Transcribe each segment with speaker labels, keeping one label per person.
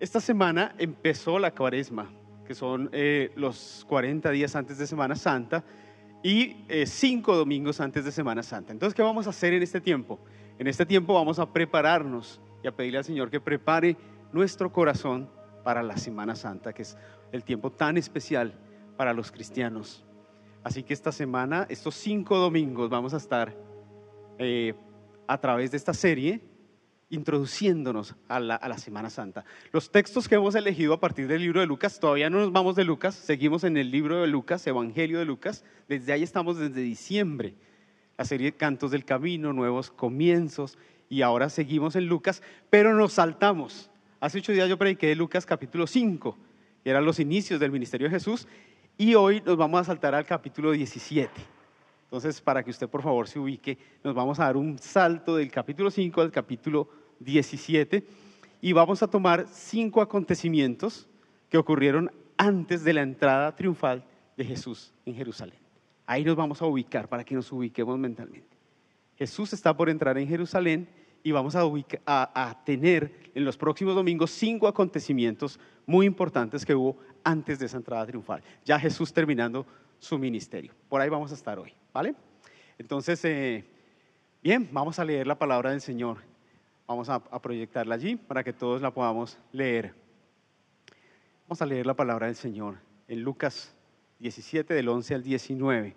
Speaker 1: Esta semana empezó la cuaresma, que son eh, los 40 días antes de Semana Santa y eh, cinco domingos antes de Semana Santa. Entonces, ¿qué vamos a hacer en este tiempo? En este tiempo vamos a prepararnos y a pedirle al Señor que prepare nuestro corazón para la Semana Santa, que es el tiempo tan especial para los cristianos. Así que esta semana, estos cinco domingos, vamos a estar eh, a través de esta serie introduciéndonos a la, a la, Semana Santa. Los textos que hemos elegido a partir del libro de Lucas, todavía no nos vamos de Lucas, seguimos en el libro de Lucas, Evangelio de Lucas, desde ahí estamos desde diciembre, la serie Cantos del Camino, Nuevos Comienzos, y ahora seguimos en Lucas, pero nos saltamos. Hace ocho días yo prediqué de Lucas capítulo 5, que eran los inicios del ministerio de Jesús, y hoy nos vamos a saltar al capítulo 17. Entonces, para que usted por favor se ubique, nos vamos a dar un salto del capítulo 5 al capítulo 17 y vamos a tomar cinco acontecimientos que ocurrieron antes de la entrada triunfal de Jesús en Jerusalén. Ahí nos vamos a ubicar para que nos ubiquemos mentalmente. Jesús está por entrar en Jerusalén y vamos a, a, a, tener en los próximos domingos cinco acontecimientos muy importantes que hubo antes de esa entrada triunfal. Ya Jesús terminando su ministerio. Por ahí vamos a estar hoy, ¿vale? Entonces, eh, bien, vamos a leer la palabra del Señor. Vamos a, proyectarla allí para que todos la podamos leer. Vamos a leer la palabra del Señor en Lucas 17, del 11 al 19.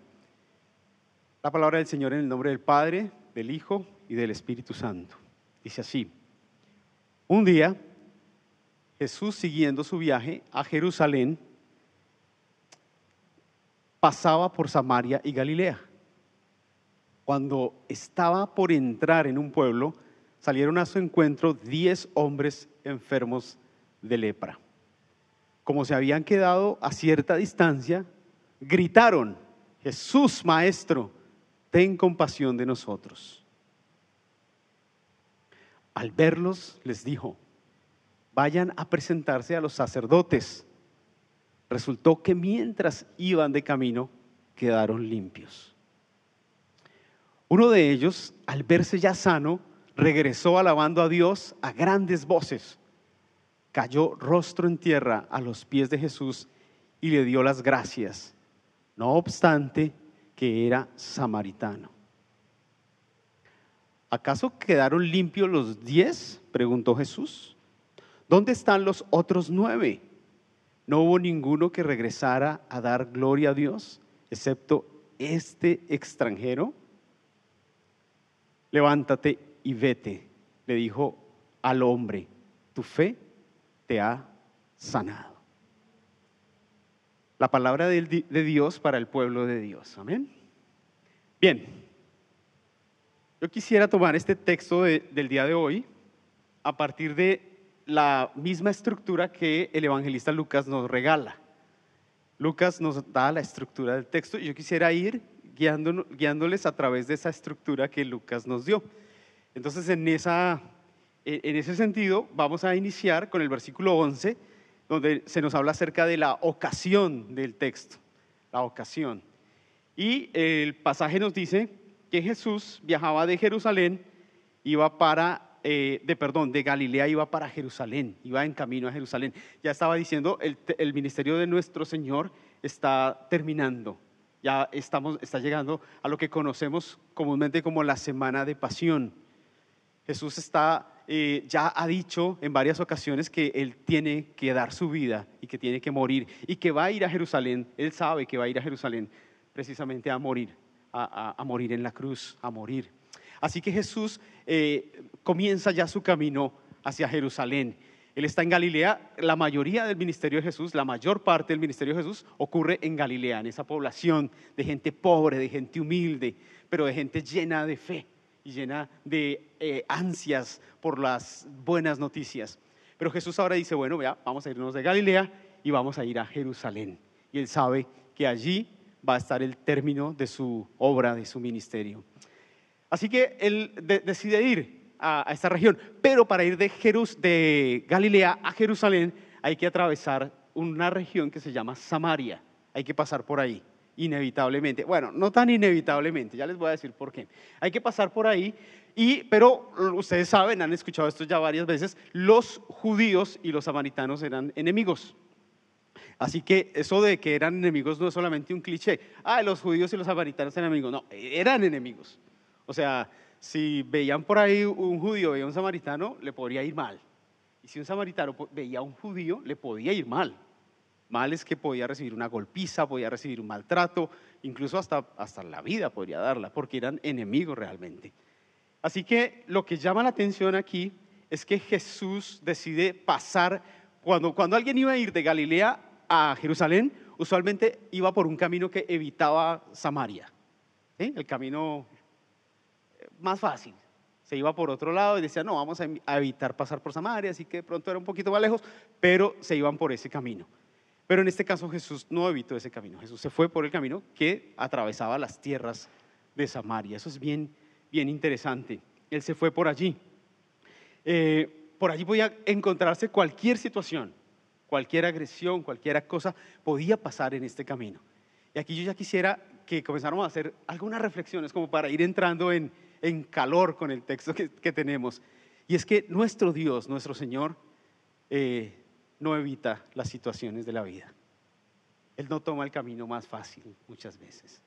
Speaker 1: La palabra del Señor en el nombre del Padre, del Hijo y del Espíritu Santo. Dice así, un día Jesús siguiendo su viaje a Jerusalén, pasaba por Samaria y Galilea. Cuando estaba por entrar en un pueblo, salieron a su encuentro diez hombres enfermos de lepra. Como se habían quedado a cierta distancia, gritaron, Jesús Maestro, ten compasión de nosotros. Al verlos, les dijo, vayan a presentarse a los sacerdotes. Resultó que mientras iban de camino, quedaron limpios. Uno de ellos, al verse ya sano, regresó alabando a Dios a grandes voces. Cayó rostro en tierra a los pies de Jesús y le dio las gracias, no obstante que era samaritano. ¿Acaso quedaron limpios los diez? preguntó Jesús. ¿Dónde están los otros nueve? No hubo ninguno que regresara a dar gloria a Dios, excepto este extranjero. Levántate y vete, le dijo al hombre, tu fe te ha sanado. La palabra de Dios para el pueblo de Dios. Amén. Bien, yo quisiera tomar este texto de, del día de hoy a partir de la misma estructura que el evangelista Lucas nos regala. Lucas nos da la estructura del texto y yo quisiera ir guiándoles a través de esa estructura que Lucas nos dio. Entonces, en, esa, en ese sentido, vamos a iniciar con el versículo 11, donde se nos habla acerca de la ocasión del texto, la ocasión. Y el pasaje nos dice que Jesús viajaba de Jerusalén, iba para, eh, de perdón, de Galilea iba para Jerusalén, iba en camino a Jerusalén. Ya estaba diciendo, el, el ministerio de nuestro Señor está terminando, ya estamos, está llegando a lo que conocemos comúnmente como la semana de pasión. Jesús está, eh, ya ha dicho en varias ocasiones que Él tiene que dar su vida y que tiene que morir y que va a ir a Jerusalén. Él sabe que va a ir a Jerusalén precisamente a morir, a, morir en la cruz, a morir. Así que Jesús eh, comienza ya su camino hacia Jerusalén. Él está en Galilea. La mayoría del ministerio de Jesús, la mayor parte del ministerio de Jesús ocurre en Galilea, en esa población de gente pobre, de gente humilde, pero de gente llena de fe y llena de eh, ansias por las buenas noticias. Pero Jesús ahora dice, bueno, vea, vamos a irnos de Galilea y vamos a ir a Jerusalén. Y él sabe que allí va a estar el término de su obra, de su ministerio. Así que él de decide ir a, esta región, pero para ir de, de Galilea a Jerusalén hay que atravesar una región que se llama Samaria, hay que pasar por ahí. Inevitablemente. Bueno, no tan inevitablemente, ya les voy a decir por qué. Hay que pasar por ahí, y, pero ustedes saben, han escuchado esto ya varias veces, los judíos y los samaritanos eran enemigos. Así que eso de que eran enemigos no es solamente un cliché. Ah, los judíos y los samaritanos eran enemigos. No, eran enemigos. O sea, si veían por ahí un judío, veía un samaritano, le podría ir mal. Y si un samaritano veía a un judío, le podía ir mal. Mal es que podía recibir una golpiza, podía recibir un maltrato, incluso hasta, hasta la vida podría darla, porque eran enemigos realmente. Así que lo que llama la atención aquí es que Jesús decide pasar, cuando, cuando alguien iba a ir de Galilea a Jerusalén, usualmente iba por un camino que evitaba Samaria, el camino eh, más fácil. Se iba por otro lado y decía, no, vamos a evitar pasar por Samaria, así que pronto era un poquito más lejos, pero se iban por ese camino. Pero en este caso Jesús no evitó ese camino, Jesús se fue por el camino que atravesaba las tierras de Samaria. Eso es bien, bien interesante. Él se fue por allí. Eh, por allí podía encontrarse cualquier situación, cualquier agresión, cualquier cosa podía pasar en este camino. Y aquí yo ya quisiera que comenzáramos a hacer algunas reflexiones como para ir entrando en, calor con el texto que, tenemos. Y es que nuestro Dios, nuestro Señor, eh, no evita las situaciones de la vida. Él no toma el camino más fácil muchas veces.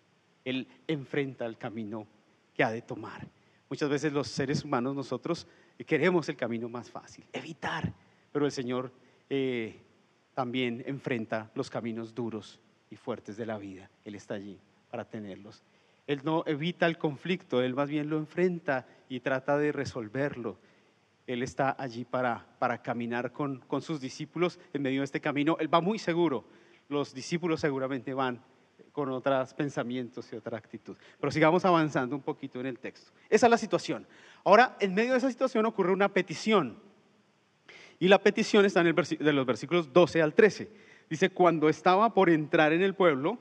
Speaker 1: Él enfrenta el camino que ha de tomar. Muchas veces los seres humanos nosotros queremos el camino más fácil, evitar, pero el Señor eh, también enfrenta los caminos duros y fuertes de la vida. Él está allí para tenerlos. Él no evita el conflicto, Él más bien lo enfrenta y trata de resolverlo. Él está allí para, para caminar con, con sus discípulos en medio de este camino. Él va muy seguro. Los discípulos seguramente van con otros pensamientos y otra actitud. Pero sigamos avanzando un poquito en el texto. Esa es la situación. Ahora, en medio de esa situación ocurre una petición. Y la petición está en el de los versículos 12 al 13. Dice, cuando estaba por entrar en el pueblo,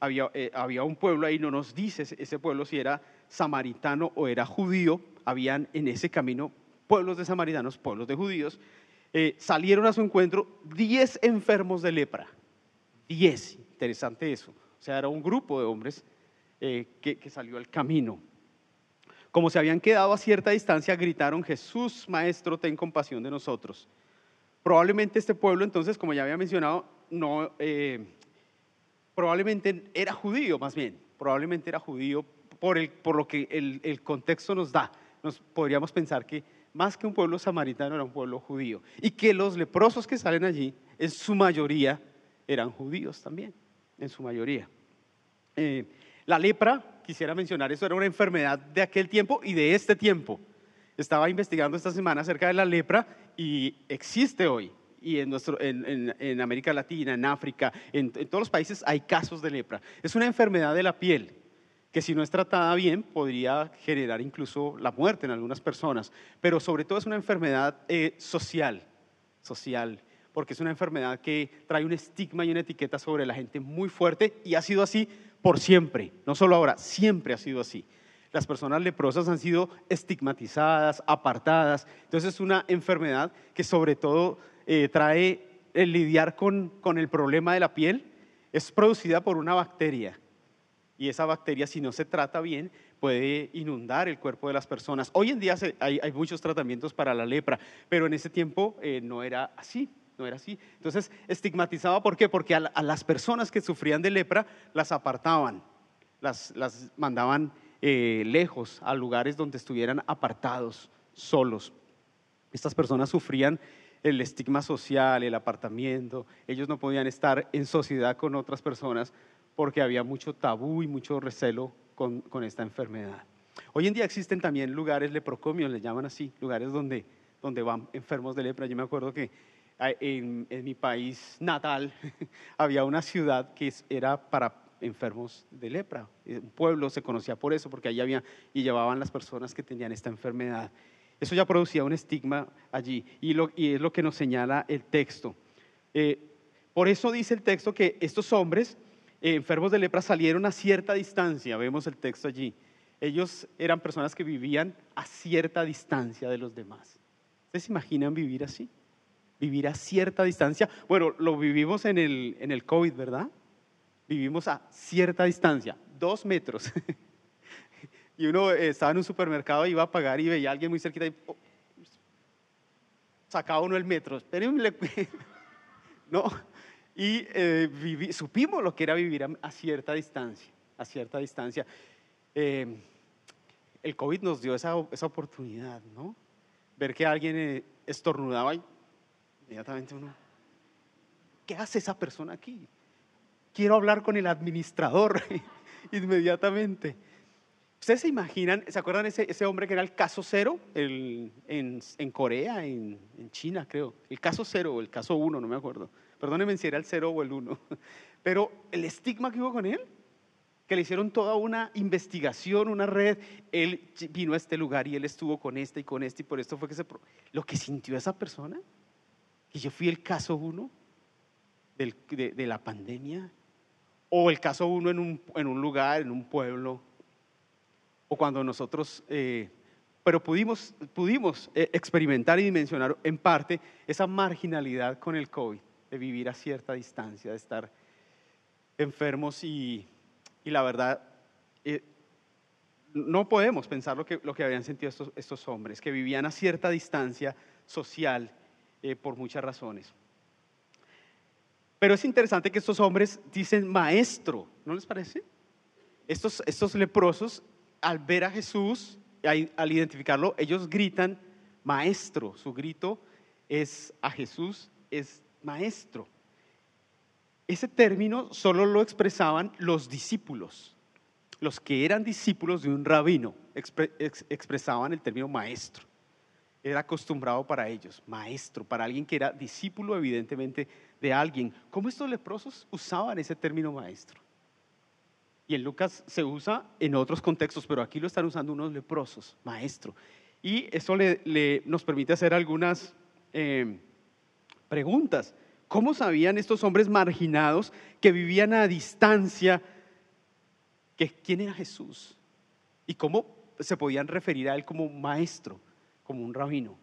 Speaker 1: había, eh, había un pueblo ahí, no nos dice ese pueblo si era samaritano o era judío, habían en ese camino pueblos de samaritanos, pueblos de judíos, eh, salieron a su encuentro 10 enfermos de lepra. 10, interesante eso. O sea, era un grupo de hombres eh, que, que salió al camino. Como se habían quedado a cierta distancia, gritaron, Jesús, Maestro, ten compasión de nosotros. Probablemente este pueblo, entonces, como ya había mencionado, no, eh, probablemente era judío más bien, probablemente era judío por, el, por lo que el, el contexto nos da. Nos podríamos pensar que más que un pueblo samaritano, era un pueblo judío. Y que los leprosos que salen allí, en su mayoría, eran judíos también, en su mayoría. Eh, la lepra, quisiera mencionar, eso era una enfermedad de aquel tiempo y de este tiempo. Estaba investigando esta semana acerca de la lepra y existe hoy. Y en, nuestro, en, América Latina, en África, en todos los países hay casos de lepra. Es una enfermedad de la piel que si no es tratada bien podría generar incluso la muerte en algunas personas, pero sobre todo es una enfermedad eh, social, social, porque es una enfermedad que trae un estigma y una etiqueta sobre la gente muy fuerte y ha sido así por siempre, no solo ahora, siempre ha sido así. Las personas leprosas han sido estigmatizadas, apartadas, entonces es una enfermedad que sobre todo eh, trae el lidiar con, con el problema de la piel, es producida por una bacteria y esa bacteria, si no se trata bien, puede inundar el cuerpo de las personas. Hoy en día hay, muchos tratamientos para la lepra, pero en ese tiempo eh, no era así. No era así. Entonces, estigmatizaba, ¿por qué? Porque a, las personas que sufrían de lepra las apartaban, las, mandaban eh, lejos, a lugares donde estuvieran apartados, solos. Estas personas sufrían el estigma social, el apartamiento, ellos no podían estar en sociedad con otras personas porque había mucho tabú y mucho recelo con, esta enfermedad. Hoy en día existen también lugares leprocomios, le llaman así, lugares donde, donde van enfermos de lepra. Yo me acuerdo que en, mi país natal había una ciudad que era para enfermos de lepra. Un pueblo se conocía por eso, porque allí había y llevaban las personas que tenían esta enfermedad. Eso ya producía un estigma allí y, y es lo que nos señala el texto. Eh, por eso dice el texto que estos hombres eh, enfermos de lepra salieron a cierta distancia, vemos el texto allí. Ellos eran personas que vivían a cierta distancia de los demás. ¿Ustedes imaginan vivir así? Vivir a cierta distancia. Bueno, lo vivimos en el, en el COVID, ¿verdad? vivimos a cierta distancia, dos metros. y uno eh, estaba en un supermercado, iba a pagar y veía a alguien muy cerquita y oh, sacaba uno el metro. Espérenme. no. Y eh, supimos lo que era vivir a, cierta distancia, a cierta distancia. Eh, el COVID nos dio esa, esa, oportunidad, ¿no? Ver que alguien estornudaba y inmediatamente uno, ¿qué hace esa persona aquí? Quiero hablar con el administrador inmediatamente. ¿Ustedes se imaginan, se acuerdan ese, ese hombre que era el caso cero en, en, Corea, en, en, China creo? El caso cero o el caso uno, no me acuerdo. Perdónenme si era el cero o el uno. Pero el estigma que hubo con él, que le hicieron toda una investigación, una red, él vino a este lugar y él estuvo con este y con este y por esto fue que se... Lo que sintió esa persona, que yo fui el caso uno de, la pandemia, o el caso uno en un, lugar, en un pueblo, o cuando nosotros, eh, pero pudimos, pudimos eh, experimentar y dimensionar en parte esa marginalidad con el COVID, de vivir a cierta distancia, de estar enfermos y, y la verdad, eh, no podemos pensar lo que, lo que habían sentido estos, estos hombres, que vivían a cierta distancia social por muchas razones. Pero es interesante que estos hombres dicen maestro, ¿no les parece? Estos, estos leprosos al ver a Jesús, al identificarlo, ellos gritan, maestro. Su grito es a Jesús, es maestro. Ese término solo lo expresaban los discípulos. Los que eran discípulos de un rabino expresaban el término maestro. Era acostumbrado para ellos, maestro, para alguien que era discípulo evidentemente de alguien. ¿Cómo estos leprosos usaban ese término maestro? Y en Lucas se usa en otros contextos, pero aquí lo están usando unos leprosos, maestro. Y eso le, nos permite hacer algunas eh, preguntas. ¿Cómo sabían estos hombres marginados que vivían a distancia que quién era Jesús? ¿Y cómo se podían referir a él como maestro, como un rabino?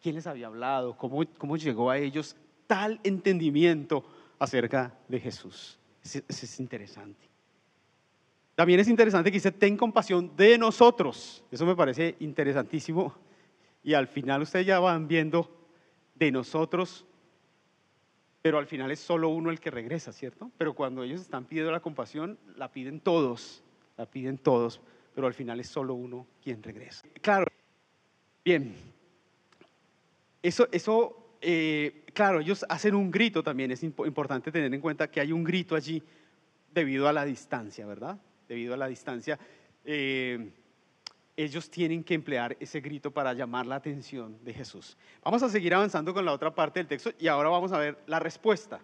Speaker 1: ¿Quién les había hablado? ¿Cómo, cómo llegó a ellos tal entendimiento acerca de Jesús? Eso es interesante. También es interesante que dice, ten compasión de nosotros. Eso me parece interesantísimo. Y al final ustedes ya van viendo de nosotros, pero al final es solo uno el que regresa, ¿cierto? Pero cuando ellos están pidiendo la compasión, la piden todos, la piden todos, pero al final es solo uno quien regresa. Claro, bien, eso, eso eh, claro, ellos hacen un grito también, es importante tener en cuenta que hay un grito allí debido a la distancia, ¿verdad? debido a la distancia, eh, ellos tienen que emplear ese grito para llamar la atención de Jesús. Vamos a seguir avanzando con la otra parte del texto y ahora vamos a ver la respuesta.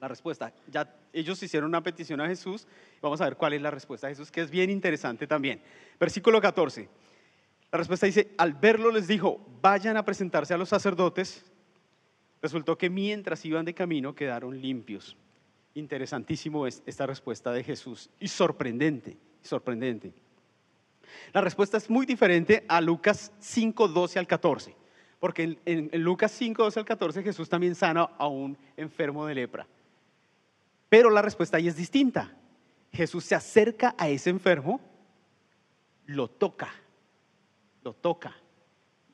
Speaker 1: La respuesta. Ya ellos hicieron una petición a Jesús. Vamos a ver cuál es la respuesta de Jesús, que es bien interesante también. Versículo 14. La respuesta dice, al verlo les dijo, vayan a presentarse a los sacerdotes. Resultó que mientras iban de camino quedaron limpios. Interesantísimo es esta respuesta de Jesús y sorprendente, sorprendente. La respuesta es muy diferente a Lucas 5, 12 al 14, porque en, Lucas 5, 12 al 14 Jesús también sana a un enfermo de lepra. Pero la respuesta ahí es distinta. Jesús se acerca a ese enfermo, lo toca, lo toca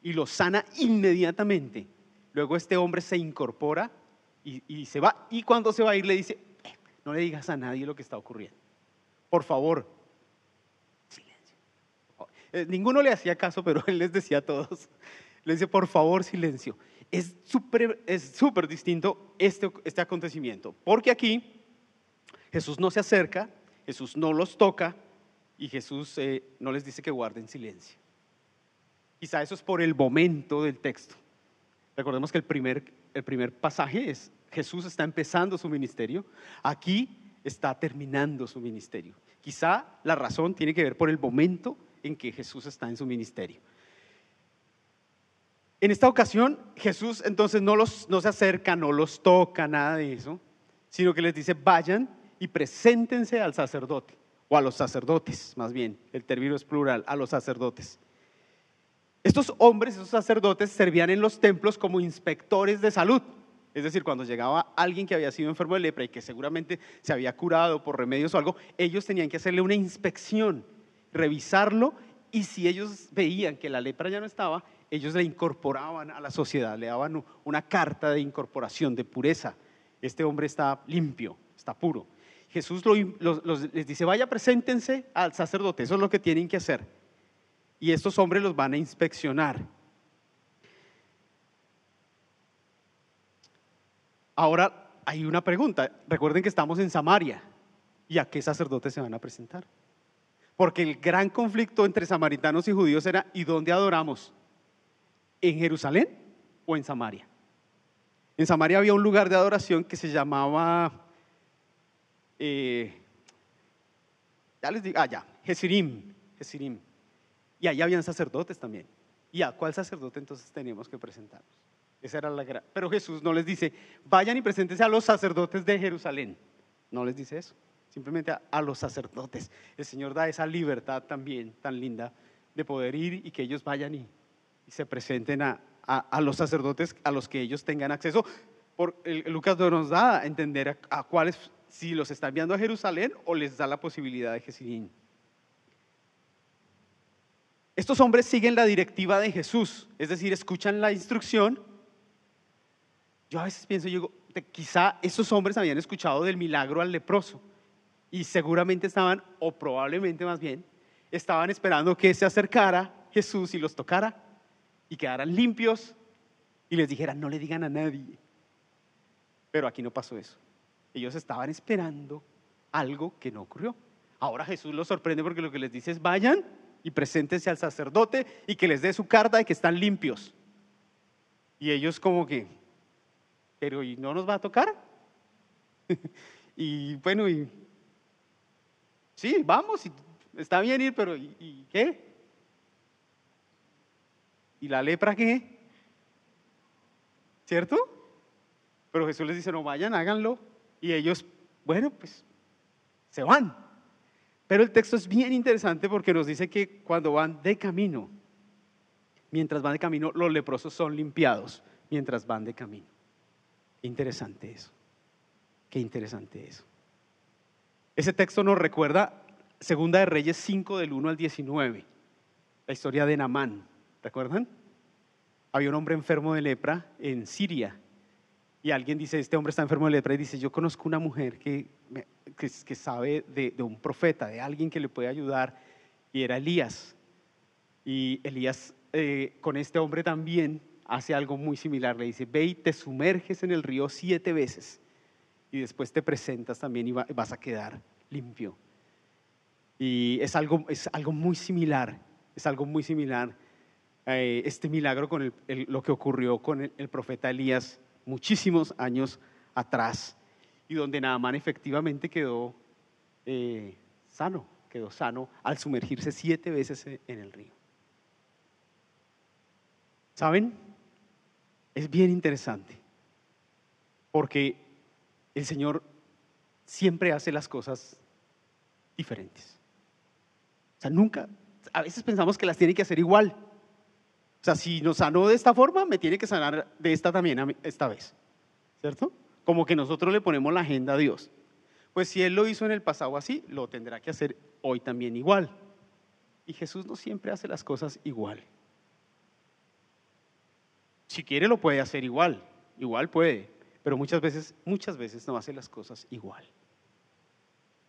Speaker 1: y lo sana inmediatamente. Luego este hombre se incorpora y, y, se va. Y cuando se va a ir le dice, no le digas a nadie lo que está ocurriendo. Por favor. Eh, ninguno le hacía caso, pero él les decía a todos, le dice, por favor, silencio. Es súper es distinto este, este acontecimiento, porque aquí Jesús no se acerca, Jesús no los toca y Jesús eh, no les dice que guarden silencio. Quizá eso es por el momento del texto. Recordemos que el primer, el primer pasaje es Jesús está empezando su ministerio, aquí está terminando su ministerio. Quizá la razón tiene que ver por el momento en que Jesús está en su ministerio. En esta ocasión, Jesús entonces no, los, no se acerca, no los toca, nada de eso, sino que les dice, vayan y preséntense al sacerdote, o a los sacerdotes, más bien, el término es plural, a los sacerdotes. Estos hombres, esos sacerdotes, servían en los templos como inspectores de salud Es decir, cuando llegaba alguien que había sido enfermo de lepra y que seguramente se había curado por remedios o algo, ellos tenían que hacerle una inspección, revisarlo y si ellos veían que la lepra ya no estaba, ellos le incorporaban a la sociedad, le daban una carta de incorporación, de pureza. Este hombre está limpio, está puro. Jesús les dice, vaya, preséntense al sacerdote, eso es lo que tienen que hacer. Y estos hombres los van a inspeccionar. Ahora hay una pregunta. Recuerden que estamos en Samaria. ¿Y a qué sacerdotes se van a presentar? Porque el gran conflicto entre samaritanos y judíos era ¿y dónde adoramos? ¿En Jerusalén o en Samaria? En Samaria había un lugar de adoración que se llamaba, eh, ya les digo, ah, ya, Jesirim, Y allá habían sacerdotes también. ¿Y a cuál sacerdote entonces teníamos que presentarnos? Esa era la Pero Jesús no les dice, vayan y preséntense a los sacerdotes de Jerusalén. No les dice eso, simplemente a, los sacerdotes. El Señor da esa libertad también tan linda de poder ir y que ellos vayan y, se presenten a, los sacerdotes a los que ellos tengan acceso. Por, Lucas nos da a entender a, cuáles, si los está enviando a Jerusalén o les da la posibilidad de Jesús. Estos hombres siguen la directiva de Jesús, es decir, escuchan la instrucción yo a veces pienso, yo quizá esos hombres habían escuchado del milagro al leproso y seguramente estaban, o probablemente más bien, estaban esperando que se acercara Jesús y los tocara y quedaran limpios y les dijera, no le digan a nadie. Pero aquí no pasó eso. Ellos estaban esperando algo que no ocurrió. Ahora Jesús los sorprende porque lo que les dice es, vayan y preséntense al sacerdote y que les dé su carta de que están limpios. Y ellos como que, pero ¿y no nos va a tocar? y bueno, y sí, vamos, está bien ir, pero ¿y, qué? ¿Y la lepra qué? ¿Cierto? Pero Jesús les dice, no vayan, háganlo. Y ellos, bueno, pues se van. Pero el texto es bien interesante porque nos dice que cuando van de camino, mientras van de camino, los leprosos son limpiados mientras van de camino. Interesante eso. Qué interesante eso. Ese texto nos recuerda Segunda de Reyes 5 del 1 al 19, la historia de Namán. ¿Recuerdan? Había un hombre enfermo de lepra en Siria y alguien dice, este hombre está enfermo de lepra y dice, yo conozco una mujer que, que, sabe de, un profeta, de alguien que le puede ayudar y era Elías. Y Elías eh, con este hombre también hace algo muy similar. Le dice, ve y te sumerges en el río siete veces y después te presentas también y vas a quedar limpio. Y es algo, es algo muy similar, es algo muy similar eh, este milagro con lo que ocurrió con el, profeta Elías muchísimos años atrás y donde Naamán efectivamente quedó eh, sano, quedó sano al sumergirse siete veces en el río. ¿Saben? es bien interesante, porque el Señor siempre hace las cosas diferentes. O sea, nunca, a veces pensamos que las tiene que hacer igual. O sea, si nos sanó de esta forma, me tiene que sanar de esta también esta vez. ¿Cierto? Como que nosotros le ponemos la agenda a Dios. Pues si Él lo hizo en el pasado así, lo tendrá que hacer hoy también igual. Y Jesús no siempre hace las cosas igual. Si quiere lo puede hacer igual, igual puede, pero muchas veces, muchas veces no hace las cosas igual.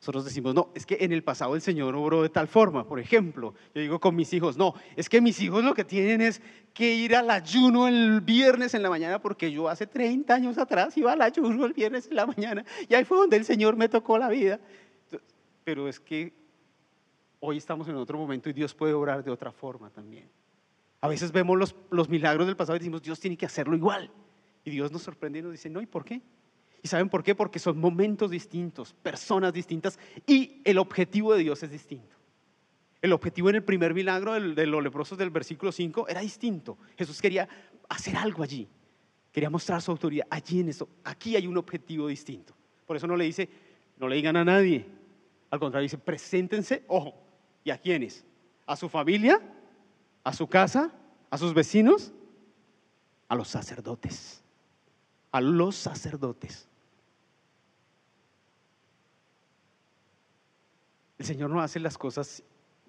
Speaker 1: Nosotros decimos, no, es que en el pasado el Señor obró de tal forma. Por ejemplo, yo digo con mis hijos, no, es que mis hijos lo que tienen es que ir al ayuno el viernes en la mañana, porque yo hace 30 años atrás iba al ayuno el viernes en la mañana y ahí fue donde el Señor me tocó la vida. Pero es que hoy estamos en otro momento y Dios puede obrar de otra forma también. A veces vemos los, los milagros del pasado y decimos, Dios tiene que hacerlo igual. Y Dios nos sorprende y nos dice, no, ¿y por qué? ¿Y saben por qué? Porque son momentos distintos, personas distintas y el objetivo de Dios es distinto. El objetivo en el primer milagro de los leprosos del versículo 5 era distinto. Jesús quería hacer algo allí. Quería mostrar su autoridad allí en eso. Aquí hay un objetivo distinto. Por eso no le dice, no le digan a nadie. Al contrario, dice, preséntense, ojo, ¿y a quiénes? ¿A su familia? a su casa, a sus vecinos, a los sacerdotes. A los sacerdotes. El Señor no hace las cosas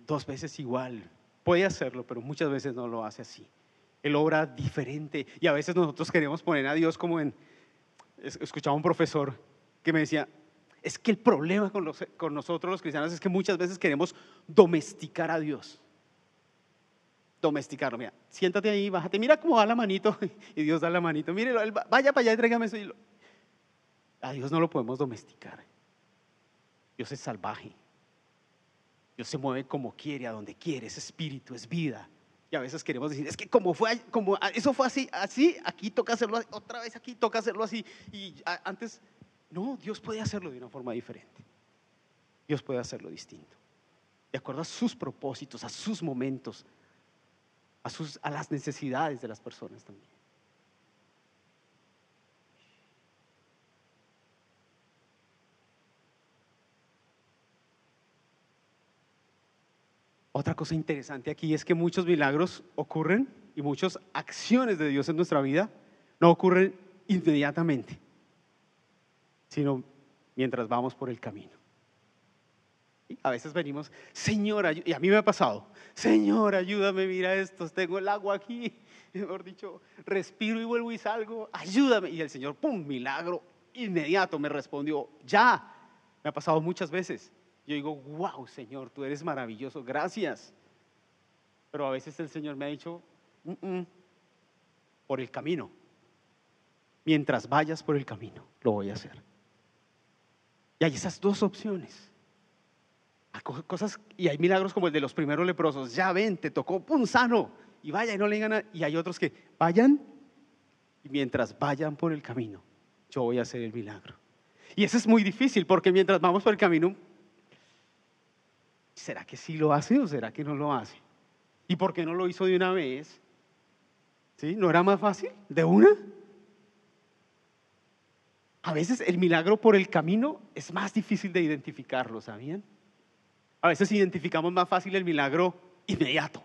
Speaker 1: dos veces igual. Puede hacerlo, pero muchas veces no lo hace así. Él obra diferente y a veces nosotros queremos poner a Dios como en... Escuchaba un profesor que me decía, es que el problema con, con nosotros los cristianos es que muchas veces queremos domesticar a Dios. Domesticarlo, mira, siéntate ahí, bájate, mira cómo va la manito y Dios da la manito, mire, vaya para allá y tráigame eso. A Dios no lo podemos domesticar. Dios es salvaje. Dios se mueve como quiere, a donde quiere, es espíritu, es vida. Y a veces queremos decir, es que como fue, como eso fue así, así, aquí toca hacerlo, otra vez aquí toca hacerlo así. Y antes, no, Dios puede hacerlo de una forma diferente. Dios puede hacerlo distinto. De acuerdo a sus propósitos, a sus momentos, a, las necesidades de las personas también. Otra cosa interesante aquí es que muchos milagros ocurren y muchas acciones de Dios en nuestra vida no ocurren inmediatamente, sino mientras vamos por el camino. A veces venimos, Señor, y a mí me ha pasado, Señor, ayúdame, mira esto, tengo el agua aquí, mejor dicho, respiro y vuelvo y salgo, ayúdame. Y el Señor, ¡pum!, milagro inmediato me respondió, ya, me ha pasado muchas veces. Yo digo, wow, Señor, tú eres maravilloso, gracias. Pero a veces el Señor me ha dicho, por el camino. Mientras vayas por el camino, lo voy a hacer. Y hay esas dos opciones. Cosas, y hay milagros como el de los primeros leprosos. Ya ven, te tocó, pum, sano. Y vaya y no le digan nada. Y hay otros que vayan y mientras vayan por el camino, yo voy a hacer el milagro. Y eso es muy difícil porque mientras vamos por el camino, ¿será que sí lo hace o será que no lo hace? ¿Y por qué no lo hizo de una vez? ¿Sí? ¿No era más fácil? ¿De una? A veces el milagro por el camino es más difícil de identificarlo, ¿sabían? A veces identificamos más fácil el milagro inmediato,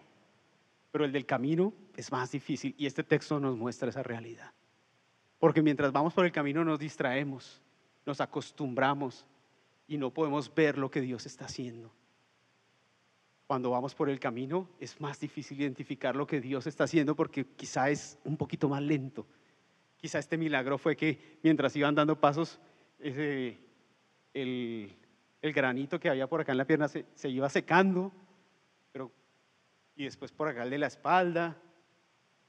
Speaker 1: pero el del camino es más difícil y este texto nos muestra esa realidad. Porque mientras vamos por el camino nos distraemos, nos acostumbramos y no podemos ver lo que Dios está haciendo cuando vamos por el camino es más difícil identificar lo que Dios está haciendo porque quizá es un poquito más lento. Quizá este milagro fue que mientras iban dando pasos, el, granito que había por acá en la pierna se, se, iba secando, pero, y después por acá el de la espalda,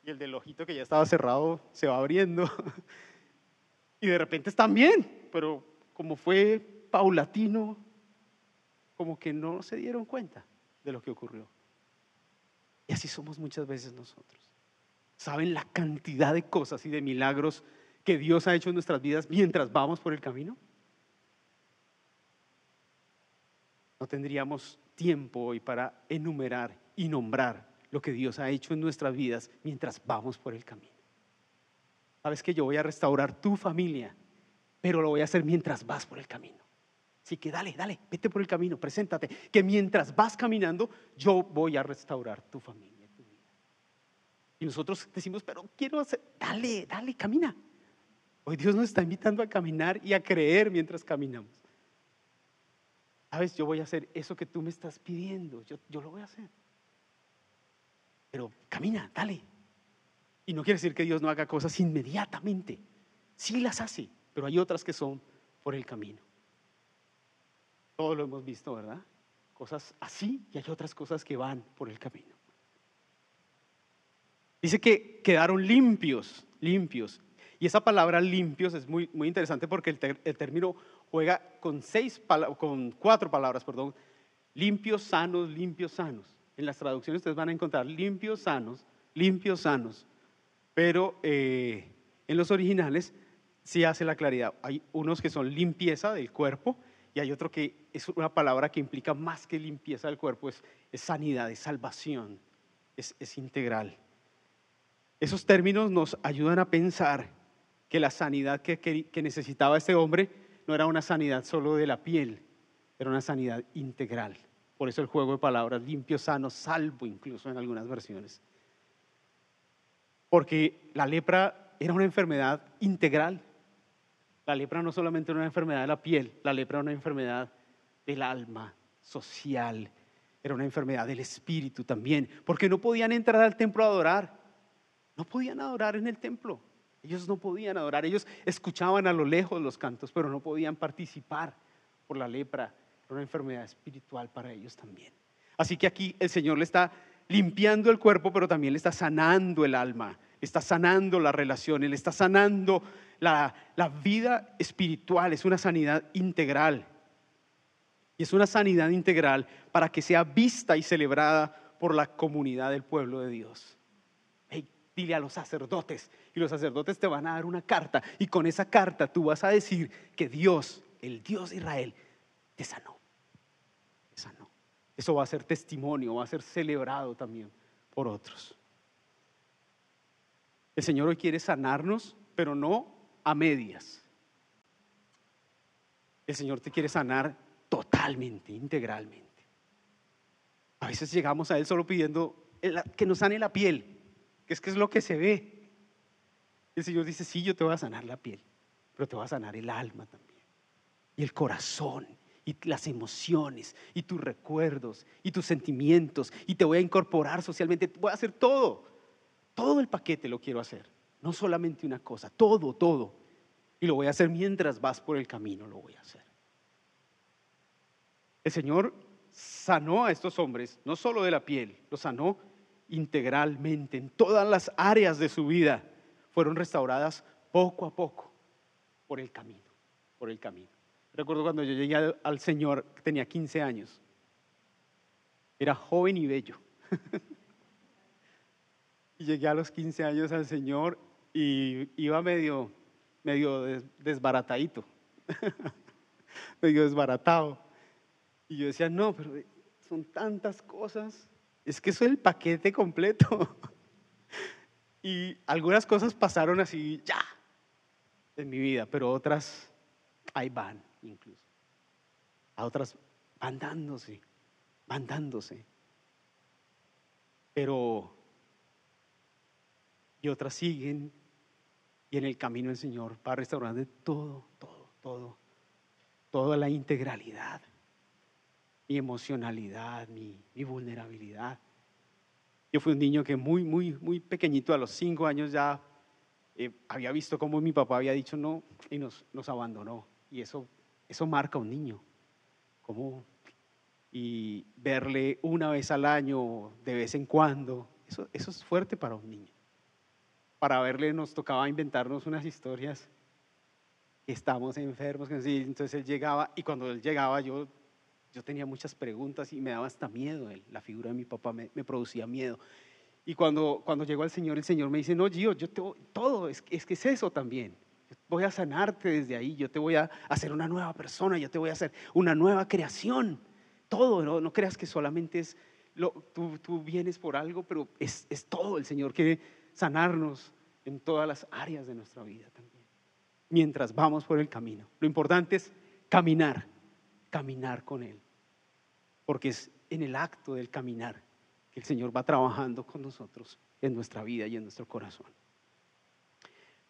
Speaker 1: y el del ojito que ya estaba cerrado se va abriendo, y de repente están bien, pero como fue paulatino, como que no se dieron cuenta de lo que ocurrió. Y así somos muchas veces nosotros. ¿Saben la cantidad de cosas y de milagros que Dios ha hecho en nuestras vidas mientras vamos por el camino? No tendríamos tiempo hoy para enumerar y nombrar lo que Dios ha hecho en nuestras vidas mientras vamos por el camino. Sabes que yo voy a restaurar tu familia, pero lo voy a hacer mientras vas por el camino. Así que dale, dale, vete por el camino, preséntate, que mientras vas caminando, yo voy a restaurar tu familia, tu vida. Y nosotros decimos, pero quiero hacer, dale, dale, camina. Hoy Dios nos está invitando a caminar y a creer mientras caminamos. Sabes, yo voy a hacer eso que tú me estás pidiendo, yo, yo lo voy a hacer. Pero camina, dale. Y no quiere decir que Dios no haga cosas inmediatamente. Sí las hace, pero hay otras que son por el camino. Todo lo hemos visto, ¿verdad? Cosas así y hay otras cosas que van por el camino. Dice que quedaron limpios, limpios. Y esa palabra limpios es muy, muy interesante porque el, término juega con, seis, con cuatro palabras, perdón. Limpios, sanos, limpios, sanos. En las traducciones ustedes van a encontrar limpios, sanos, limpios, sanos. Pero eh, en los originales sí hace la claridad. Hay unos que son limpieza del cuerpo y hay otro que es una palabra que implica más que limpieza del cuerpo, es, sanidad, es salvación, es, integral. Esos términos nos ayudan a pensar que la sanidad que, que, necesitaba este hombre no era una sanidad solo de la piel, era una sanidad integral. Por eso el juego de palabras limpio, sano, salvo incluso en algunas versiones. Porque la lepra era una enfermedad integral. La lepra no solamente era una enfermedad de la piel, la lepra era una enfermedad del alma, social, era una enfermedad del espíritu también, porque no podían entrar al templo a adorar, no podían adorar en el templo, ellos no podían adorar, ellos escuchaban a lo lejos los cantos, pero no podían participar por la lepra, era una enfermedad espiritual para ellos también. Así que aquí el Señor le está limpiando el cuerpo, pero también le está sanando el alma, está sanando la relación, le está sanando la vida espiritual, es una sanidad integral. Y es una sanidad integral para que sea vista y celebrada por la comunidad del pueblo de Dios. Dile a los sacerdotes y los sacerdotes te van a dar una carta y con esa carta tú vas a decir que Dios, el Dios de Israel, te sanó. Eso va a ser testimonio, va a ser celebrado también por otros. El Señor hoy quiere sanarnos, pero no a medias. El Señor te quiere sanar totalmente, integralmente. A veces llegamos a Él solo pidiendo que nos sane la piel, que es que es lo que se ve. El Señor dice, sí, yo te voy a sanar la piel, pero te voy a sanar el alma también. Y el corazón, y las emociones, y tus recuerdos, y tus sentimientos, y te voy a incorporar socialmente, voy a hacer todo. Todo el paquete lo quiero hacer, no solamente una cosa, todo, todo. Y lo voy a hacer mientras vas por el camino, lo voy a hacer. El Señor sanó a estos hombres, no solo de la piel, los sanó integralmente, en todas las áreas de su vida fueron restauradas poco a poco por el camino, por el camino. Recuerdo cuando yo llegué al, Señor, tenía 15 años, era joven y bello. y llegué a los 15 años al Señor y iba medio, medio desbaratadito, medio desbaratado. Y yo decía, no, pero son tantas cosas. Es que es el paquete completo. y algunas cosas pasaron así, ya, en mi vida, pero otras ahí van incluso. A otras van dándose, van dándose. Pero, y otras siguen, y en el camino el Señor va restaurando todo, todo, todo, toda la integralidad mi emocionalidad, mi, vulnerabilidad. Yo fui un niño que muy, muy, muy pequeñito, a los cinco años ya eh, había visto cómo mi papá había dicho no y nos, nos abandonó. Y eso, eso marca a un niño. Como, y verle una vez al año, de vez en cuando, eso, eso es fuerte para un niño. Para verle nos tocaba inventarnos unas historias que estábamos enfermos, entonces él llegaba y cuando él llegaba yo yo tenía muchas preguntas y me daba hasta miedo. La figura de mi papá me, producía miedo. Y cuando, cuando llegó al Señor, el Señor me dice, no, Gio, yo te, todo, es, es que es eso también. Voy a sanarte desde ahí, yo te voy a hacer una nueva persona, yo te voy a hacer una nueva creación. Todo, no, no creas que solamente es, lo, tú, tú, vienes por algo, pero es, es todo. El Señor quiere sanarnos en todas las áreas de nuestra vida también, mientras vamos por el camino. Lo importante es caminar caminar con Él. Porque es en el acto del caminar que el Señor va trabajando con nosotros en nuestra vida y en nuestro corazón.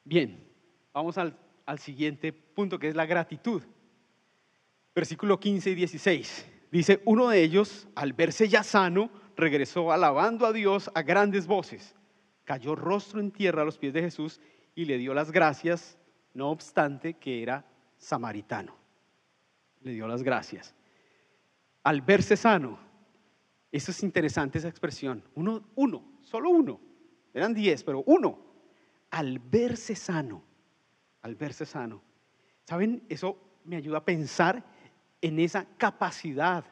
Speaker 1: Bien, vamos al, siguiente punto que es la gratitud. Versículo 15 y 16. Dice, uno de ellos, al verse ya sano, regresó alabando a Dios a grandes voces. Cayó rostro en tierra a los pies de Jesús y le dio las gracias, no obstante que era samaritano le dio las gracias. Al verse sano, eso es interesante esa expresión, uno, uno, solo uno, eran diez, pero uno, al verse sano, al verse sano. ¿Saben? Eso me ayuda a pensar en esa capacidad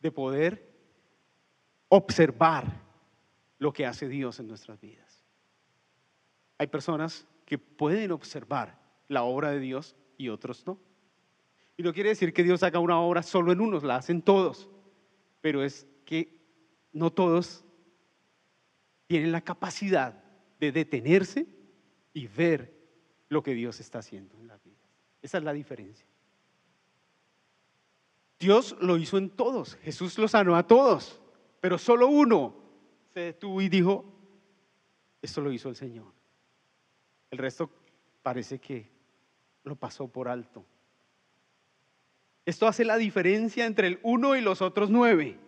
Speaker 1: de poder observar lo que hace Dios en nuestras vidas. Hay personas que pueden observar la obra de Dios y otros no. Y no quiere decir que Dios haga una obra solo en unos, la hacen todos, pero es que no todos tienen la capacidad de detenerse y ver lo que Dios está haciendo en la vida. Esa es la diferencia. Dios lo hizo en todos, Jesús lo sanó a todos, pero solo uno se detuvo y dijo, esto lo hizo el Señor. El resto parece que lo pasó por alto. Esto hace la diferencia entre el uno y los otros nueve.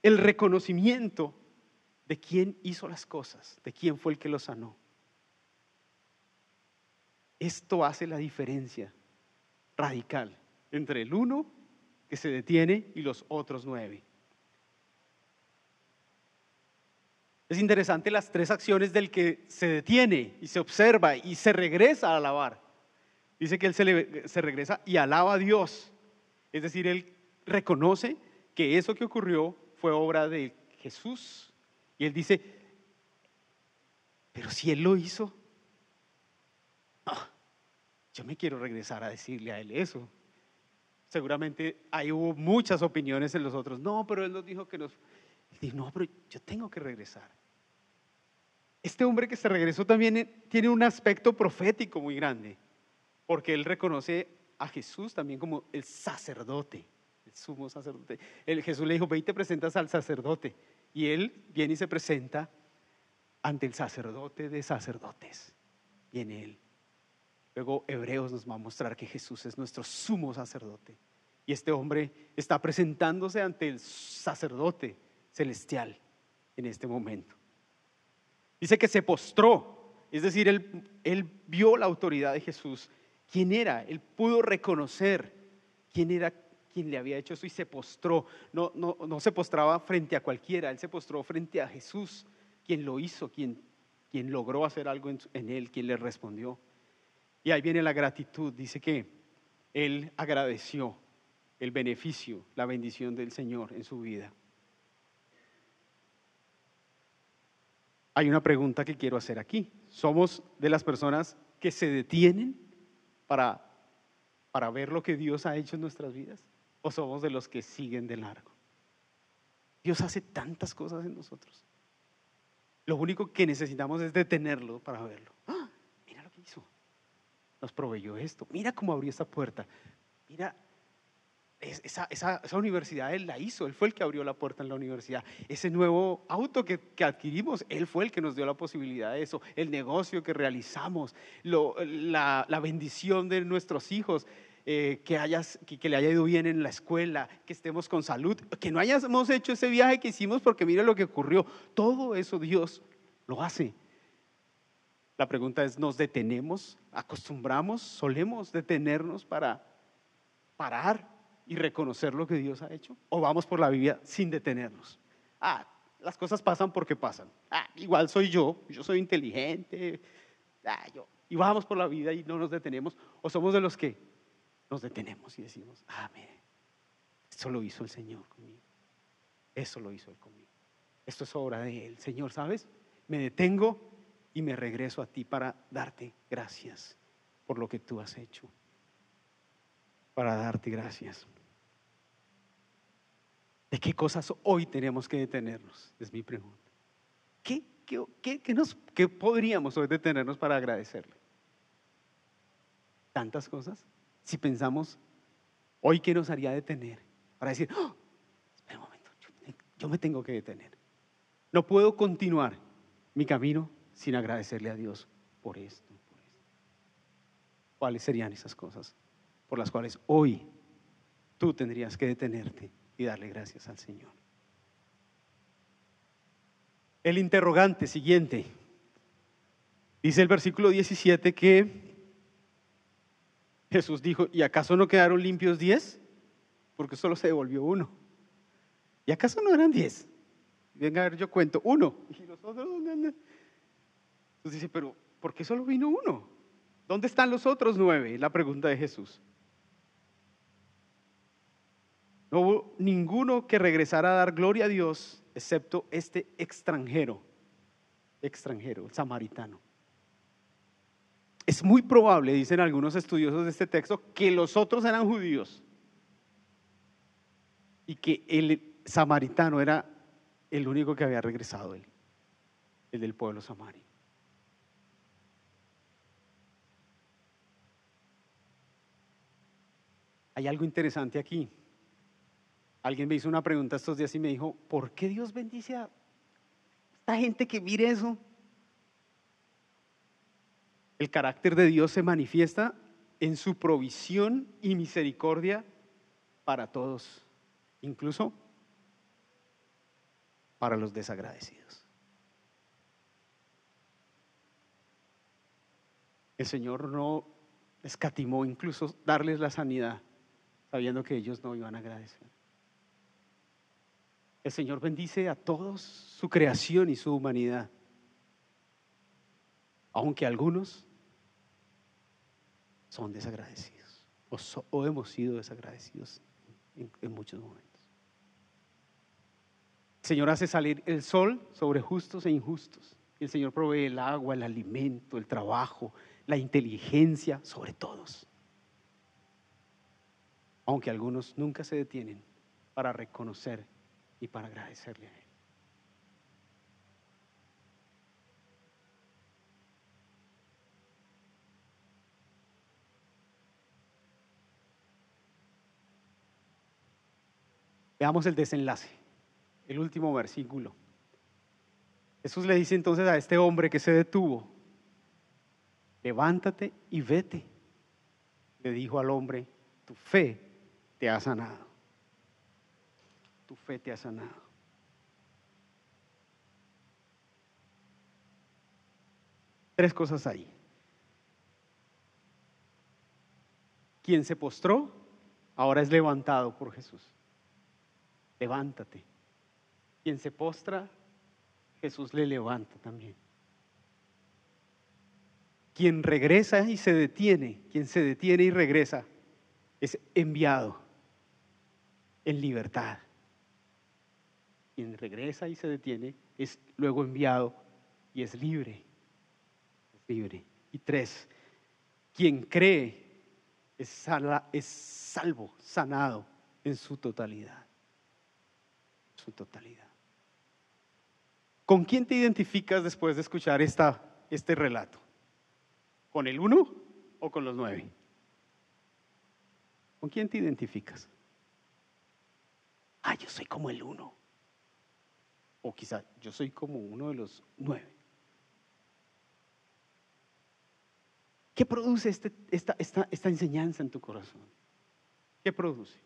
Speaker 1: El reconocimiento de quién hizo las cosas, de quién fue el que lo sanó. Esto hace la diferencia radical entre el uno que se detiene y los otros nueve. Es interesante las tres acciones del que se detiene y se observa y se regresa a alabar. Dice que él se, se, regresa y alaba a Dios. Es decir, él reconoce que eso que ocurrió fue obra de Jesús. Y él dice, pero si él lo hizo, yo me quiero regresar a decirle a él eso. Seguramente ahí hubo muchas opiniones en los otros. No, pero él nos dijo que nos... Él dijo, no, pero yo tengo que regresar. Este hombre que se regresó también eh, tiene un aspecto profético muy grande, porque él reconoce a Jesús también como el sacerdote, el sumo sacerdote. El, Jesús le dijo, ve y te presentas al sacerdote. Y él viene y se presenta ante el sacerdote de sacerdotes. Viene él. Luego Hebreos nos va a mostrar que Jesús es nuestro sumo sacerdote. Y este hombre está presentándose ante el sacerdote celestial en este momento. Dice que se postró, es decir, él, él vio la autoridad de Jesús, quién era, él pudo reconocer quién era quien le había hecho eso y se postró. No, no, no se postraba frente a cualquiera, él se postró frente a Jesús, quien lo hizo, quien, quien logró hacer algo en, en él, quien le respondió. Y ahí viene la gratitud, dice que él agradeció el beneficio, la bendición del Señor en su vida. hay una pregunta que quiero hacer aquí. ¿Somos de las personas que se detienen para, para ver lo que Dios ha hecho en nuestras vidas? ¿O somos de los que siguen de largo? Dios hace tantas cosas en nosotros. Lo único que necesitamos es detenerlo para verlo. ¡Ah! Mira lo que hizo. Nos proveyó esto. Mira cómo abrió esta puerta. Mira esa, esa, universidad él la hizo, él fue el que abrió la puerta en la universidad. Ese nuevo auto que, adquirimos, él fue el que nos dio la posibilidad de eso. El negocio que realizamos, la, bendición de nuestros hijos, eh, que, hayas, que, le haya ido bien en la escuela, que estemos con salud, que no hayamos hecho ese viaje que hicimos porque mire lo que ocurrió. Todo eso Dios lo hace. La pregunta es, ¿nos detenemos? ¿Acostumbramos? ¿Solemos detenernos para parar y reconocer lo que Dios ha hecho? ¿O vamos por la vida sin detenernos? Ah, las cosas pasan porque pasan. Ah, igual soy yo, yo soy inteligente. Ah, yo. Y vamos por la vida y no nos detenemos. ¿O somos de los que nos detenemos y decimos, ah, mire, esto lo hizo el Señor conmigo. Eso lo hizo Él conmigo. Esto es obra de Él. Señor, ¿sabes? Me detengo y me regreso a ti para darte gracias por lo que tú has hecho. Para darte gracias. ¿De qué cosas hoy tenemos que detenernos? Es mi pregunta. ¿Qué, qué, nos, qué podríamos hoy detenernos para agradecerle? Tantas cosas. Si pensamos, hoy, ¿qué nos haría detener? Para decir, ¡Oh! espera un momento, yo, me tengo que detener. No puedo continuar mi camino sin agradecerle a Dios por esto, por esto. ¿Cuáles serían esas cosas por las cuales hoy tú tendrías que detenerte y darle gracias al Señor. El interrogante siguiente. Dice el versículo 17 que Jesús dijo, ¿y acaso no quedaron limpios diez? Porque solo se devolvió uno. ¿Y acaso no eran diez? Venga a ver, yo cuento, uno. Y los otros, Entonces dice, pero ¿por qué solo vino uno? ¿Dónde están los otros nueve? La pregunta de Jesús. No hubo ninguno que regresara a dar gloria a Dios excepto este extranjero, extranjero, el samaritano. Es muy probable, dicen algunos estudiosos de este texto, que los otros eran judíos y que el samaritano era el único que había regresado el del pueblo samario. Hay algo interesante aquí. Alguien me hizo una pregunta estos días y me dijo, ¿por qué Dios bendice a esta gente que mire eso? El carácter de Dios se manifiesta en su provisión y misericordia para todos, incluso para los desagradecidos. El Señor no escatimó incluso darles la sanidad, sabiendo que ellos no iban a agradecer. El Señor bendice a todos su creación y su humanidad, aunque algunos son desagradecidos o, hemos sido desagradecidos en muchos momentos. El Señor hace salir el sol sobre justos e injustos. El Señor provee el agua, el alimento, el trabajo, la inteligencia sobre todos. Aunque algunos nunca se detienen para reconocer y para agradecerle a Él. Veamos el desenlace, el último versículo. Jesús le dice entonces a este hombre que se detuvo, levántate y vete. Le dijo al hombre, tu fe te ha sanado. Tu fe te ha sanado. Tres cosas ahí. Quien se postró, ahora es levantado por Jesús. Levántate. Quien se postra, Jesús le levanta también. Quien regresa y se detiene, quien se detiene y regresa, es enviado en libertad. Quien regresa y se detiene es luego enviado y es libre. Libre. Y tres, quien cree es, es salvo, sanado en su totalidad. Su totalidad. ¿Con quién te identificas después de escuchar esta, este relato? ¿Con el uno o con los nueve? ¿Con quién te identificas? Ah, yo soy como el uno. O quizá yo soy como uno de los nueve. ¿Qué produce este, esta, esta, enseñanza en tu corazón? ¿Qué produce?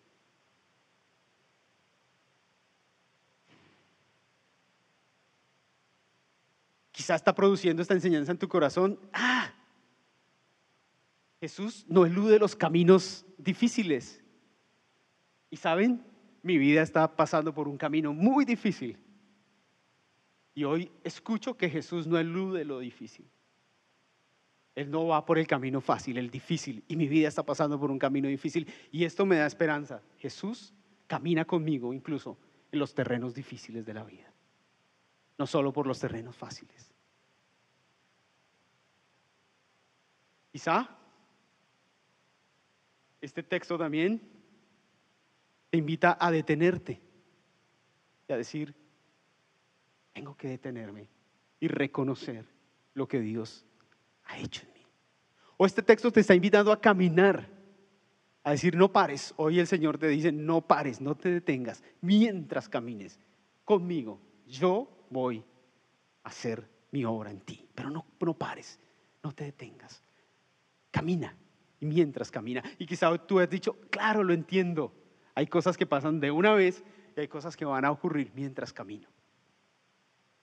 Speaker 1: Quizá está produciendo esta enseñanza en tu corazón. Ah, Jesús no elude los caminos difíciles. Y saben, mi vida está pasando por un camino muy difícil. Y hoy escucho que Jesús no elude lo difícil. Él no va por el camino fácil, el difícil. Y mi vida está pasando por un camino difícil. Y esto me da esperanza. Jesús camina conmigo incluso en los terrenos difíciles de la vida. No solo por los terrenos fáciles. Quizá este texto también te invita a detenerte y a decir, tengo que detenerme y reconocer lo que Dios ha hecho en mí. O este texto te está invitando a caminar, a decir, no pares. Hoy el Señor te dice, no pares, no te detengas, mientras camines conmigo. Yo voy a hacer mi obra en ti, pero no, no pares, no te detengas. Camina, mientras camina. Y quizá tú has dicho, claro, lo entiendo. Hay cosas que pasan de una vez y hay cosas que van a ocurrir mientras camino.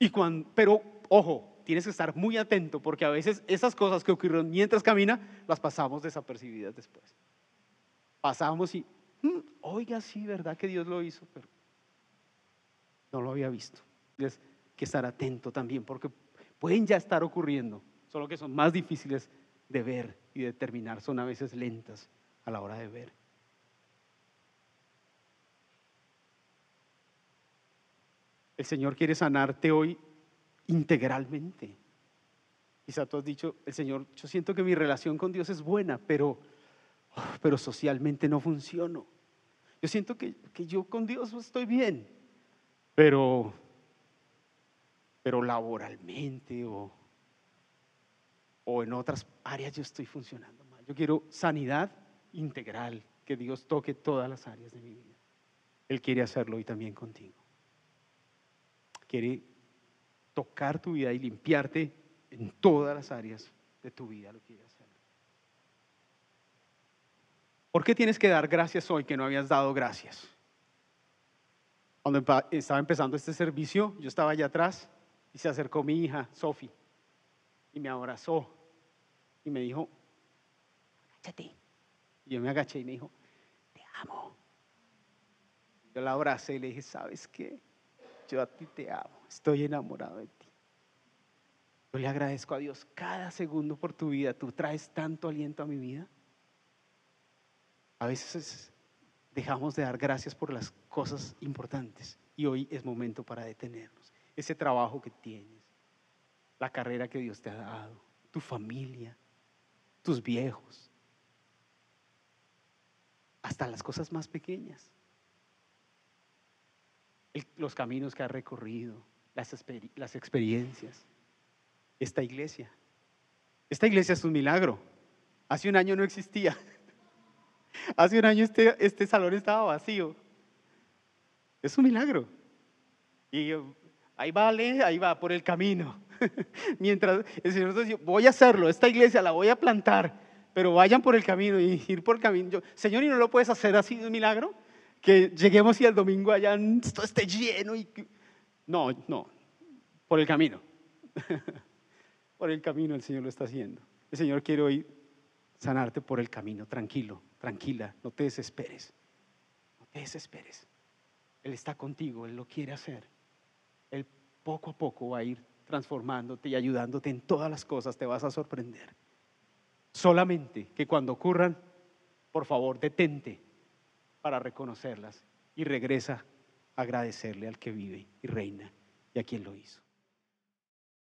Speaker 1: Y cuando, pero ojo, tienes que estar muy atento porque a veces esas cosas que ocurrieron mientras camina las pasamos desapercibidas después. Pasamos y, mm, oiga, sí, verdad que Dios lo hizo, pero no lo había visto. Tienes que estar atento también porque pueden ya estar ocurriendo, solo que son más difíciles de ver y determinar son a veces lentas a la hora de ver. El Señor quiere sanarte hoy integralmente. Quizá tú has dicho, el Señor, yo siento que mi relación con Dios es buena, pero, pero socialmente no funciono. Yo siento que, que yo con Dios estoy bien, pero, pero laboralmente o, o en otras áreas yo estoy funcionando mal. Yo quiero sanidad integral, que Dios toque todas las áreas de mi vida. Él quiere hacerlo y también contigo. Quiere tocar tu vida y limpiarte en todas las áreas de tu vida lo hacer. ¿Por qué tienes que dar gracias hoy que no habías dado gracias? Cuando estaba empezando este servicio, yo estaba allá atrás y se acercó mi hija, Sofi, y me abrazó y me dijo, agáchate. Y yo me agaché y me dijo, te amo. Yo la abracé y le dije, ¿sabes qué? Yo a ti te amo, estoy enamorado de ti. Yo le agradezco a Dios cada segundo por tu vida. Tú traes tanto aliento a mi vida. A veces dejamos de dar gracias por las cosas importantes y hoy es momento para detenernos. Ese trabajo que tienes, la carrera que Dios te ha dado, tu familia, tus viejos, hasta las cosas más pequeñas, los caminos que has recorrido, las, experiencias esta iglesia. Esta iglesia es un milagro. Hace un año no existía. Hace un año este, este salón estaba vacío. Es un milagro. Y ahí vale, ahí va, por el camino. Mientras el Señor dice, voy a hacerlo, esta iglesia la voy a plantar, pero vayan por el camino y ir por el camino. Señor, ¿y no lo puedes hacer así un milagro? Que lleguemos y el domingo allá esto esté lleno y... No, no, por el camino. por el camino el Señor lo está haciendo. El Señor quiere hoy sanarte por el camino, tranquilo, tranquila, no te desesperes, no te desesperes. Él está contigo, Él lo quiere hacer. Él poco a poco va a ir transformándote y ayudándote en todas las cosas, te vas a sorprender. Solamente que cuando ocurran, por favor, detente para reconocerlas y regresa a agradecerle al que vive y reina y a quien lo hizo.